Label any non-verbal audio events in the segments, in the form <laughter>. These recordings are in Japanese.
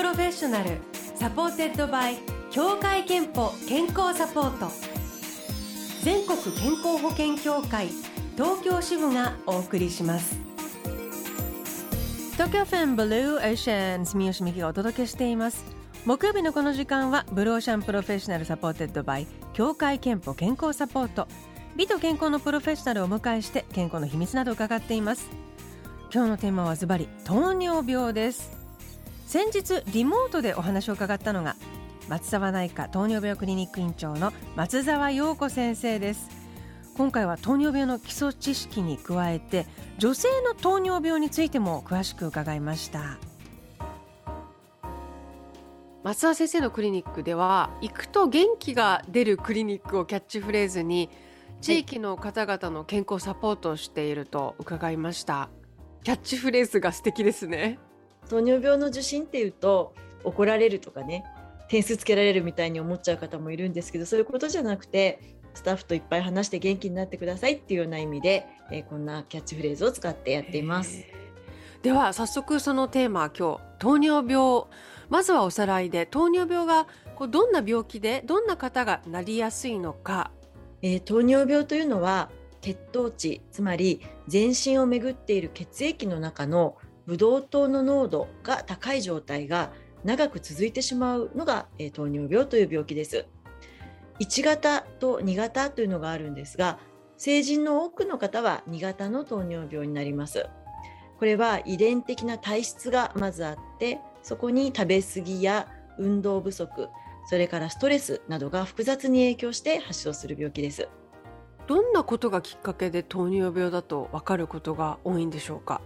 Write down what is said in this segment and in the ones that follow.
Professional supported by 協会けんぽ健康サポート。全国健康保険協会東京支部がお送りします。東京 FM ブルーオーシャン住吉美希がお届けしています。木曜日のこの時間はブルーオーシャン Professional supported by 協会けんぽ健康サポート。美と健康のプロフェッショナルをお迎えして健康の秘密などを伺っています。今日のテーマはズバリ糖尿病です。先日リモートでお話を伺ったのが松沢内科糖尿病クリニック院長の松沢陽子先生です。今回は糖尿病の基礎知識に加えて女性の糖尿病についても詳しく伺いました。松沢先生のクリニックでは行くと元気が出るクリニックをキャッチフレーズに地域の方々の健康サポートをしていると伺いました、キャッチフレーズが素敵ですね。糖尿病の受診っていうと怒られるとかね点数つけられるみたいに思っちゃう方もいるんですけどそういうことじゃなくてスタッフといっぱい話して元気になってくださいっていうような意味で、えー、こんなキャッチフレーズを使ってやっています。では早速そのテーマ今日糖尿病まずはおさらいで糖尿病がこうどんな病気でどんな方がなりやすいのか、えー、糖尿病というのは血糖値つまり全身を巡っている血液の中のブドウ糖の濃度が高い状態が長く続いてしまうのが、えー、糖尿病という病気です。1型と2型というのがあるんですが成人の多くの方は2型の糖尿病になります。これは遺伝的な体質がまずあってそこに食べ過ぎや運動不足それからストレスなどが複雑に影響して発症する病気です。どんなことがきっかけで糖尿病だと分かることが多いんでしょうか？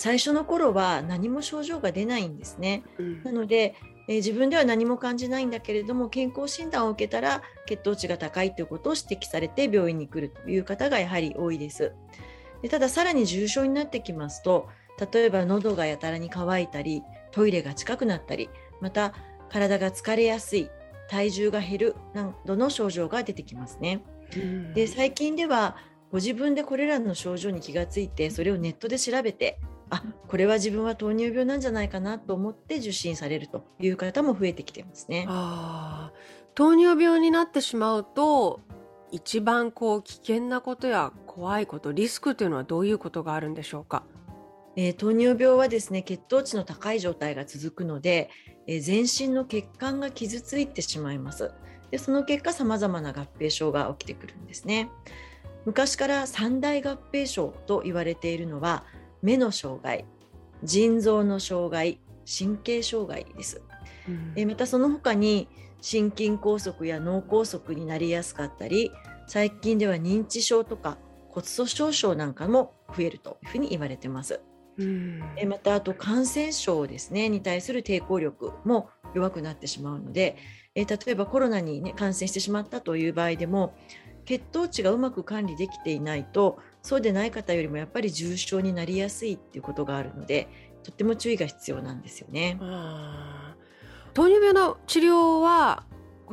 最初の頃は何も症状が出ないんですね。うん、なので、えー、自分では何も感じないんだけれども健康診断を受けたら血糖値が高いということを指摘されて病院に来るという方がやはり多いです。でたださらに重症になってきますと例えば喉がやたらに乾いたりトイレが近くなったりまた体が疲れやすい体重が減るなどの症状が出てきますね。で最近ではご自分でこれらの症状に気がついてそれをネットで調べてあこれは自分は糖尿病なんじゃないかなと思って受診されるという方も増えてきてますね。あ糖尿病になってしまうと一番こう危険なことや怖いことリスクというのはどういうことがあるんでしょうか？えー、糖尿病はですね血糖値の高い状態が続くので、えー、全身の血管が傷ついてしまいます。でその結果さまざまな合併症が起きてくるんですね。昔から三大合併症と言われているのは目の障害腎臓の障害神経障害です、うん、えまたその他に心筋梗塞や脳梗塞になりやすかったり最近では認知症とか骨粗しょう症なんかも増えるというふうに言われてます。うん、えまたあと感染症ですねに対する抵抗力も弱くなってしまうのでえ例えばコロナに、ね、感染してしまったという場合でも血糖値がうまく管理できていないとそうでない方よりもやっぱり重症になりやすいっていうことがあるのでとっても注意が必要なんですよね。糖尿病の治療は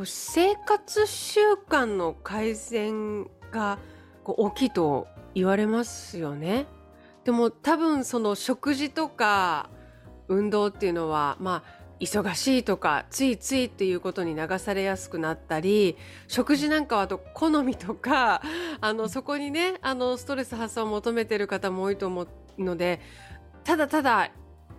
生活習慣の改善が大きいと言われますよね。でも多分その食事とか運動っていうのはまあ忙しいとかついついっていうことに流されやすくなったり食事なんかはと好みとか <laughs> あのそこにねあのストレス発散を求めてる方も多いと思うのでただただ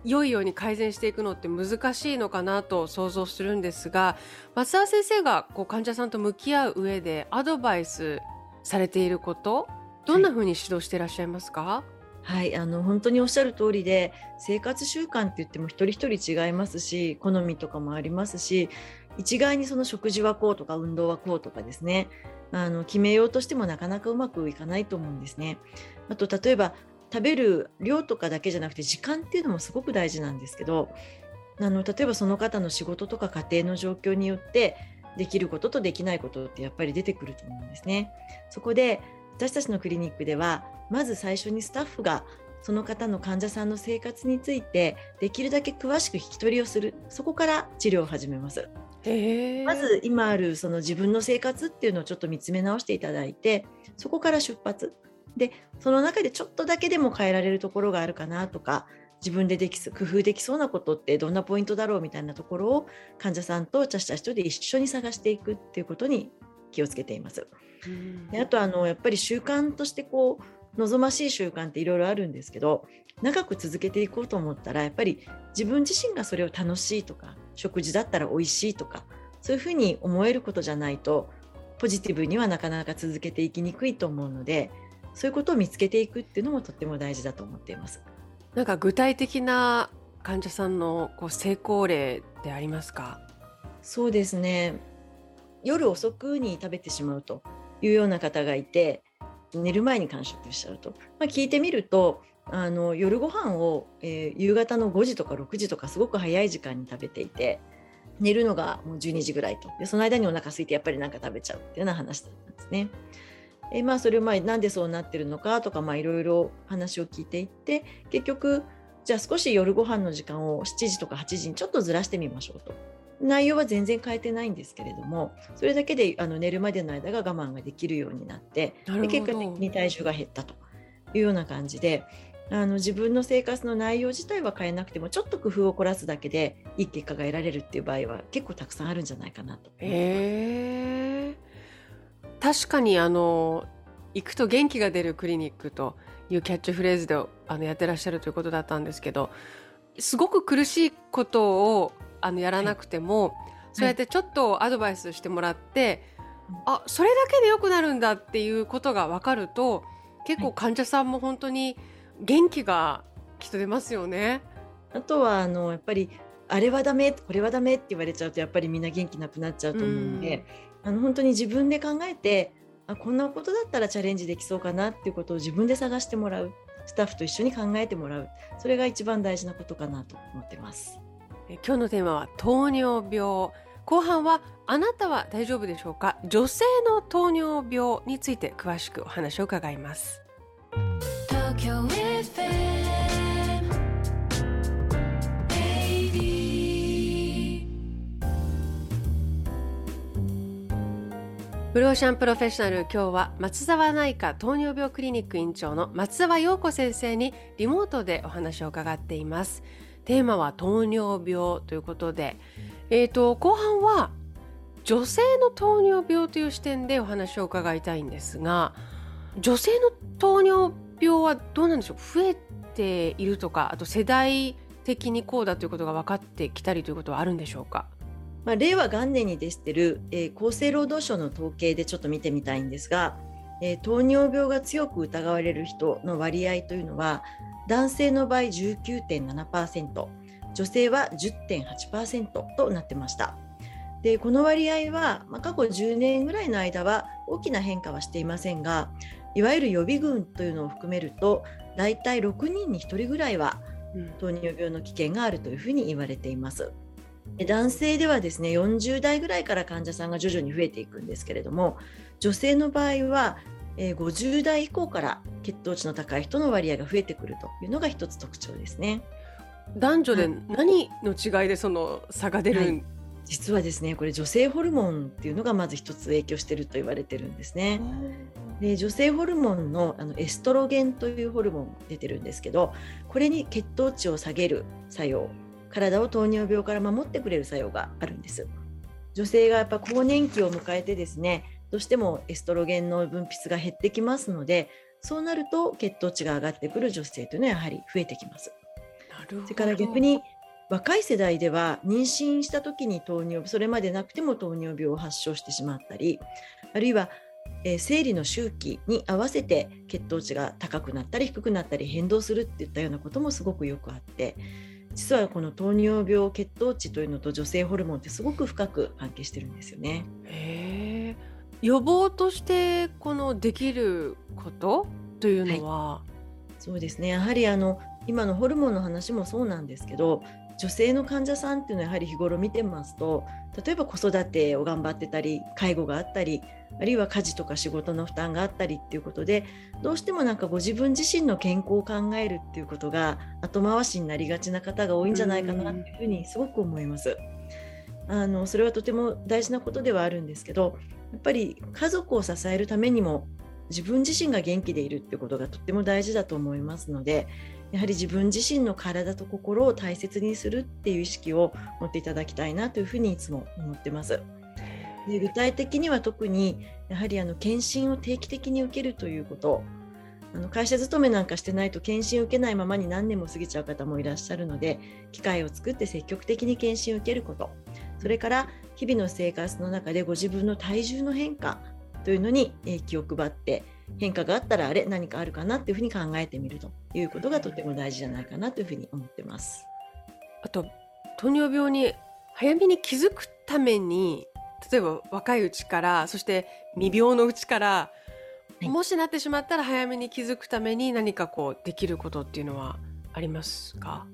良いように改善していくのって難しいのかなと想像するんですが松沢先生がこう患者さんと向き合う上でアドバイスされていることどんなふうに指導していらっしゃいますか、はいはい、あの本当におっしゃる通りで生活習慣って言っても一人一人違いますし好みとかもありますし一概にその食事はこうとか運動はこうとかですねあの決めようとしてもなかなかうまくいかないと思うんですね。あと例えば食べる量とかだけじゃなくて時間っていうのもすごく大事なんですけどあの例えばその方の仕事とか家庭の状況によってできることとできないことってやっぱり出てくると思うんですね。そこで私たちのクリニックではまず最初にスタッフがその方の患者さんの生活についてできるだけ詳しく聞き取りをする。そこから治療を始めます。まず今あるその自分の生活っていうのをちょっと見つめ直していただいてそこから出発。でその中でちょっとだけでも変えられるところがあるかなとか自分ででき工夫できそうなことってどんなポイントだろうみたいなところを患者さんと茶した人で一緒に探していくっていうことに気をつけています。であとあのやっぱり習慣としてこう望ましい習慣っていろいろあるんですけど長く続けていこうと思ったらやっぱり自分自身がそれを楽しいとか食事だったら美味しいとかそういうふうに思えることじゃないとポジティブにはなかなか続けていきにくいと思うのでそういうことを見つけていくっていうのもとっても大事だと思っています。なんか具体的な患者さんのこう成功例ってありますか？そうですね夜遅くに食べてしまうというような方がいて寝る前に完食しちゃうと、まあ、聞いてみるとあの夜ご飯を、えー、夕方の5時とか6時とかすごく早い時間に食べていて寝るのがもう12時ぐらいとでその間にお腹空いてやっぱり何か食べちゃうっていうような話だったんですね。え、まあそれをまあなんでそうなってるのかとかいろいろ話を聞いていって結局じゃあ少し夜ご飯の時間を7時とか8時にちょっとずらしてみましょうと。内容は全然変えてないんですけれどもそれだけであの寝るまでの間が我慢ができるようになってで結果的に体重が減ったというような感じであの自分の生活の内容自体は変えなくてもちょっと工夫を凝らすだけでいい結果が得られるっていう場合は結構たくさんあるんじゃないかなと。えー、確かにあの行くと元気が出るクリニックというキャッチフレーズであのやってらっしゃるということだったんですけどすごく苦しいことをあのやらなくても、はい、そうやってちょっとアドバイスしてもらって、はい、あそれだけで良くなるんだっていうことが分かると結構患者さんも本当に元気がきっと出ますよね。あとはあのやっぱりあれはダメこれはダメって言われちゃうとやっぱりみんな元気なくなっちゃうと思うので、あの本当に自分で考えてあこんなことだったらチャレンジできそうかなっていうことを自分で探してもらう。スタッフと一緒に考えてもらう。それが一番大事なことかなと思ってます。今日のテーマは糖尿病。後半はあなたは大丈夫でしょうか？女性の糖尿病について詳しくお話を伺います。ブローシャンプロフェッショナル今日は松沢内科糖尿病クリニック院長の松沢陽子先生にリモートでお話を伺っています。テーマは糖尿病ということで、えーと、後半は女性の糖尿病という視点でお話を伺いたいんですが女性の糖尿病はどうなんでしょう？増えているとかあと世代的にこうだということが分かってきたりということはあるんでしょうか？まあ、令和元年に出してる、えー、厚生労働省の統計でちょっと見てみたいんですが、えー、糖尿病が強く疑われる人の割合というのは男性の場合19.7%女性は10.8%となってました。でこの割合は、まあ、過去10年ぐらいの間は大きな変化はしていませんがいわゆる予備軍というのを含めると大体6人に1人ぐらいは糖尿病の危険があるというふうに言われています。男性ではですね40代ぐらいから患者さんが徐々に増えていくんですけれども女性の場合はえ50代以降から血糖値の高い人の割合が増えてくるというのが一つ特徴ですね。男女で何の違いでその差が出る、はい、実はですねこれ女性ホルモンっていうのがまず一つ影響していると言われてるんですね。で女性ホルモンのあのエストロゲンというホルモン出てるんですけどこれに血糖値を下げる作用体を糖尿病から守ってくれる作用があるんです。女性がやっぱ更年期を迎えてですねどうしてもエストロゲンの分泌が減ってきますのでそうなると血糖値が上がってくる女性というのはやはり増えてきます。それから逆に若い世代では妊娠した時に糖尿病それまでなくても糖尿病を発症してしまったりあるいは、えー、生理の周期に合わせて血糖値が高くなったり低くなったり変動するっていったようなこともすごくよくあって実はこの糖尿病血糖値というのと女性ホルモンってすごく深く関係してるんですよね。予防としてこのできることというのは、はい、そうですね。やはりあの今のホルモンの話もそうなんですけど女性の患者さんっていうのはやはり日頃見てますと例えば子育てを頑張ってたり介護があったりあるいは家事とか仕事の負担があったりっていうことでどうしてもなんかご自分自身の健康を考えるっていうことが後回しになりがちな方が多いんじゃないかなっていうふうにすごく思います。あのそれはとても大事なことではあるんですけどやっぱり家族を支えるためにも自分自身が元気でいるってことがとっても大事だと思いますのでやはり自分自身の体と心を大切にするっていう意識を持っていただきたいなというふうにいつも思ってます。で具体的には特にやはりあの検診を定期的に受けるということあの会社勤めなんかしてないと検診を受けないままに何年も過ぎちゃう方もいらっしゃるので機会を作って積極的に検診を受けることそれから日々の生活の中でご自分の体重の変化というのに気を配って変化があったらあれ何かあるかなっていうふうに考えてみるということがとても大事じゃないかなというふうに思ってます。あと糖尿病に早めに気づくために例えば若いうちからそして未病のうちからもしなってしまったら早めに気づくために何かこうできることっていうのはありますか？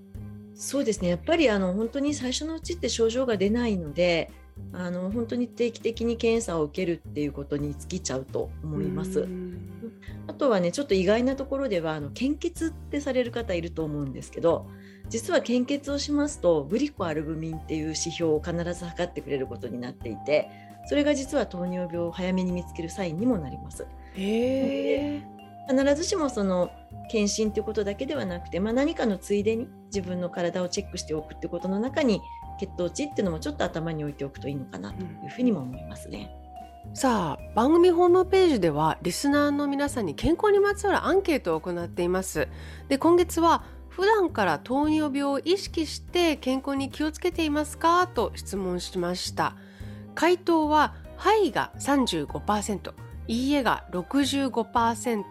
そうですねやっぱりあの本当に最初のうちって症状が出ないのであの本当に定期的に検査を受けるっていうことに尽きちゃうと思います。あとはねちょっと意外なところではあの献血ってされる方いると思うんですけど実は献血をしますとグリコアルブミンっていう指標を必ず測ってくれることになっていてそれが実は糖尿病を早めに見つけるサインにもなります。へ必ずしもその検診ということだけではなくて、まあ、何かのついでに自分の体をチェックしておくってことの中に血糖値っていうのもちょっと頭に置いておくといいのかなというふうにも思いますね。うん、さあ番組ホームページではリスナーの皆さんに健康にまつわるアンケートを行っています。で今月は普段から糖尿病を意識して健康に気をつけていますかと質問しました。回答は「はい」が35%「いいえ」が65%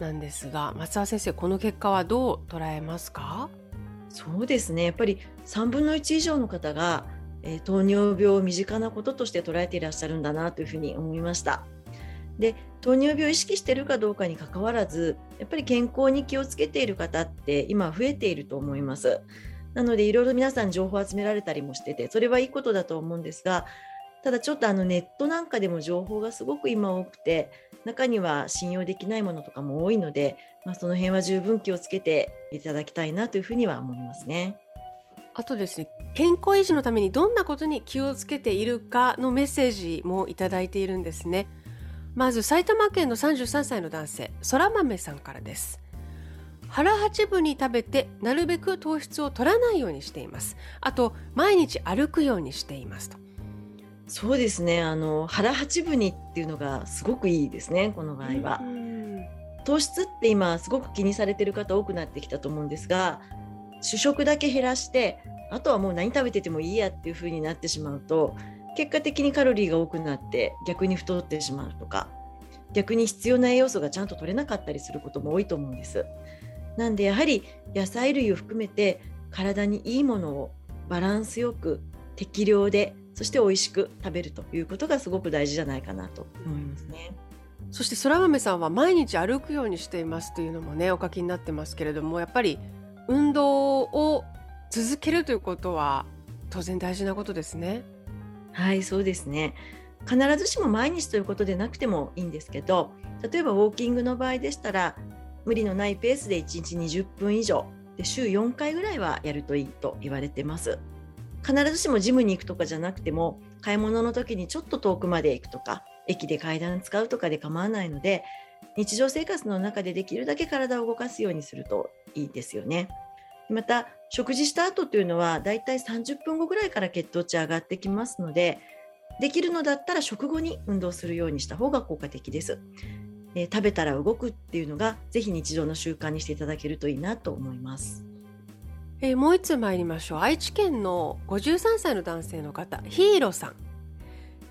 なんですが松田先生この結果はどう捉えますか？そうですねやっぱり3分の1以上の方が、えー、糖尿病を身近なこととして捉えていらっしゃるんだなというふうに思いました。で糖尿病を意識しているかどうかにかかわらずやっぱり健康に気をつけている方って今増えていると思います。なのでいろいろ皆さん情報を集められたりもしててそれはいいことだと思うんですがただちょっとあのネットなんかでも情報がすごく今多くて中には信用できないものとかも多いので、まあ、その辺は十分気をつけていただきたいなというふうには思いますね。あとですね健康維持のためにどんなことに気をつけているかのメッセージもいただいているんですね。まず埼玉県の33歳の男性そら豆さんからです。腹八分に食べてなるべく糖質を取らないようにしています。あと毎日歩くようにしていますと。そうですねあの腹八分にっていうのがすごくいいですねこの場合は。糖質って今すごく気にされてる方多くなってきたと思うんですが主食だけ減らしてあとはもう何食べててもいいやっていう風になってしまうと結果的にカロリーが多くなって逆に太ってしまうとか逆に必要な栄養素がちゃんと取れなかったりすることも多いと思うんです。なんでやはり野菜類を含めて体にいいものをバランスよく適量でそして美味しく食べるということがすごく大事じゃないかなと思いますね。そして空豆さんは毎日歩くようにしていますというのもねお書きになってますけれどもやっぱり運動を続けるということは当然大事なことですね。はいそうですね必ずしも毎日ということでなくてもいいんですけど例えばウォーキングの場合でしたら無理のないペースで1日20分以上で週4回ぐらいはやるといいと言われてます。必ずしもジムに行くとかじゃなくても買い物の時にちょっと遠くまで行くとか駅で階段使うとかで構わないので日常生活の中でできるだけ体を動かすようにするといいですよね。また食事した後というのはだいたい30分後ぐらいから血糖値上がってきますのでできるのだったら食後に運動するようにした方が効果的です。え、食べたら動くっていうのがぜひ日常の習慣にしていただけるといいなと思います。えー、もう一つ参りましょう。愛知県の53歳の男性の方ヒーローさん。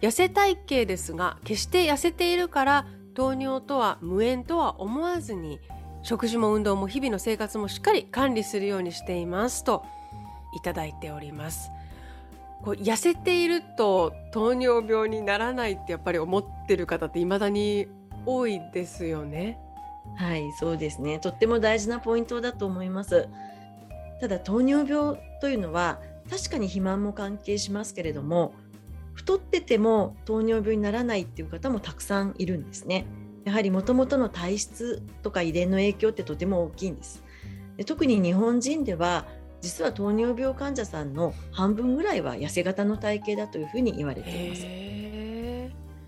痩せ体型ですが決して痩せているから糖尿とは無縁とは思わずに食事も運動も日々の生活もしっかり管理するようにしていますといただいております。こう痩せていると糖尿病にならないってやっぱり思ってる方って未だに多いですよね。はいそうですね。とっても大事なポイントだと思います。ただ糖尿病というのは確かに肥満も関係しますけれども太ってても糖尿病にならないっていう方もたくさんいるんですね。やはりもともとの体質とか遺伝の影響ってとても大きいんです。で特に日本人では実は糖尿病患者さんの半分ぐらいは痩せ型の体型だというふうに言われています。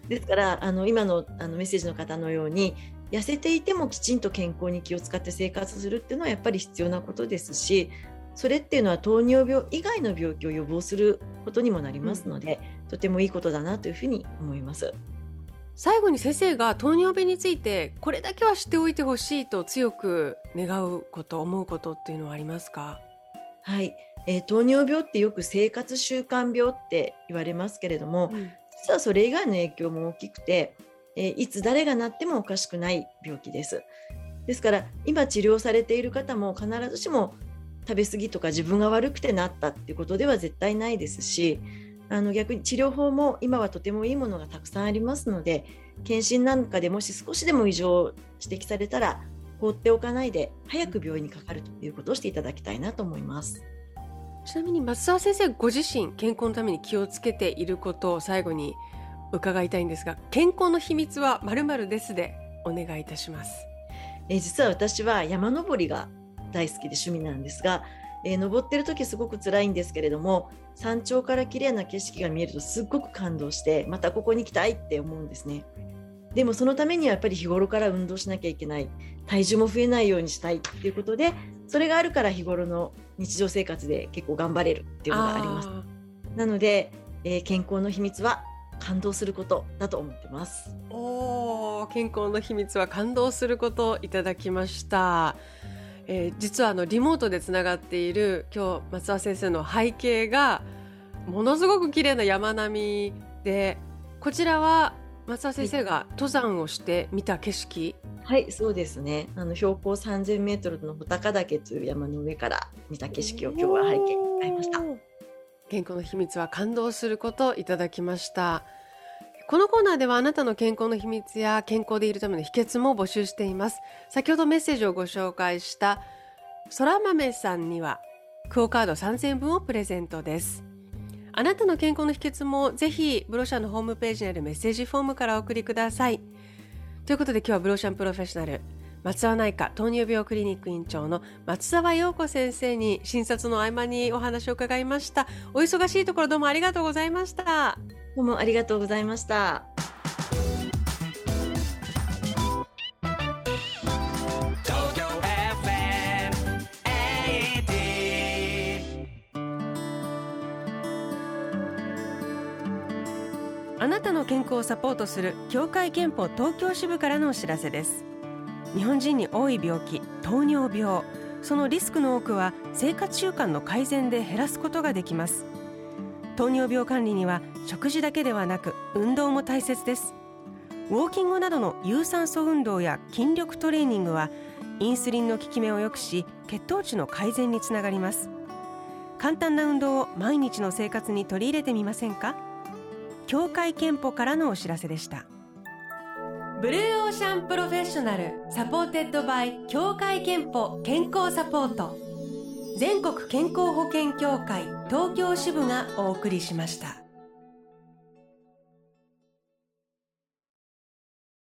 ですからあの今のあのメッセージの方のように痩せていてもきちんと健康に気を使って生活するっていうのはやっぱり必要なことですしそれっていうのは糖尿病以外の病気を予防することにもなりますので、うん、とてもいいことだなというふうに思います。最後に先生が糖尿病についてこれだけは知っておいてほしいと強く願うこと思うことっていうのはありますか？はい、えー、糖尿病ってよく生活習慣病って言われますけれども、うん、実はそれ以外の影響も大きくて、え、いつ誰がなってもおかしくない病気です。ですから今治療されている方も必ずしも食べ過ぎとか自分が悪くてなったっていうことでは絶対ないですしあの逆に治療法も今はとてもいいものがたくさんありますので検診なんかでもし少しでも異常を指摘されたら放っておかないで早く病院にかかるということをしていただきたいなと思いますちなみに松沢先生ご自身健康のために気をつけていることを最後に伺いたいんですが健康の秘密はまるですでお願いいたします。え実は私は山登りが大好きで趣味なんですがえー、登ってる時すごく辛いんですけれども山頂から綺麗な景色が見えるとすっごく感動してまたここに来たいって思うんですね。でもそのためにはやっぱり日頃から運動しなきゃいけない。体重も増えないようにしたいっていうことでそれがあるから日頃の日常生活で結構頑張れるっていうのがあります。なので、えー、健康の秘密は感動することだと思ってます。お健康の秘密は感動することいただきました。えー、実はあのリモートでつながっている今日松田先生の背景がものすごく綺麗な山並みでこちらは松田先生が登山をして見た景色。はいそうですね。あの標高3000メートルの穂高岳という山の上から見た景色を今日は背景に使いました。健康の秘密は感動することいただきました。このコーナーではあなたの健康の秘密や健康でいるための秘訣も募集しています。先ほどメッセージをご紹介したそら豆さんにはクオカード3000分をプレゼントですあなたの健康の秘訣もぜひブロシャンのホームページにあるメッセージフォームからお送りください。ということで今日はブロシャンプロフェッショナル。松沢内科糖尿病クリニック院長の松沢陽子先生に診察の合間にお話を伺いました。お忙しいところどうもありがとうございました。どうもありがとうございました。なたの健康をサポートする協会憲法東京支部からのお知らせです。日本人に多い病気糖尿病。そのリスクの多くは生活習慣の改善で減らすことができます。糖尿病管理には食事だけではなく運動も大切です。ウォーキングなどの有酸素運動や筋力トレーニングはインスリンの効き目を良くし血糖値の改善につながります。簡単な運動を毎日の生活に取り入れてみませんか？協会けんぽからのお知らせでしたブルーオーシャン Professional supported by 協会けんぽ健康サポート全国健康保険協会東京支部がお送りしました。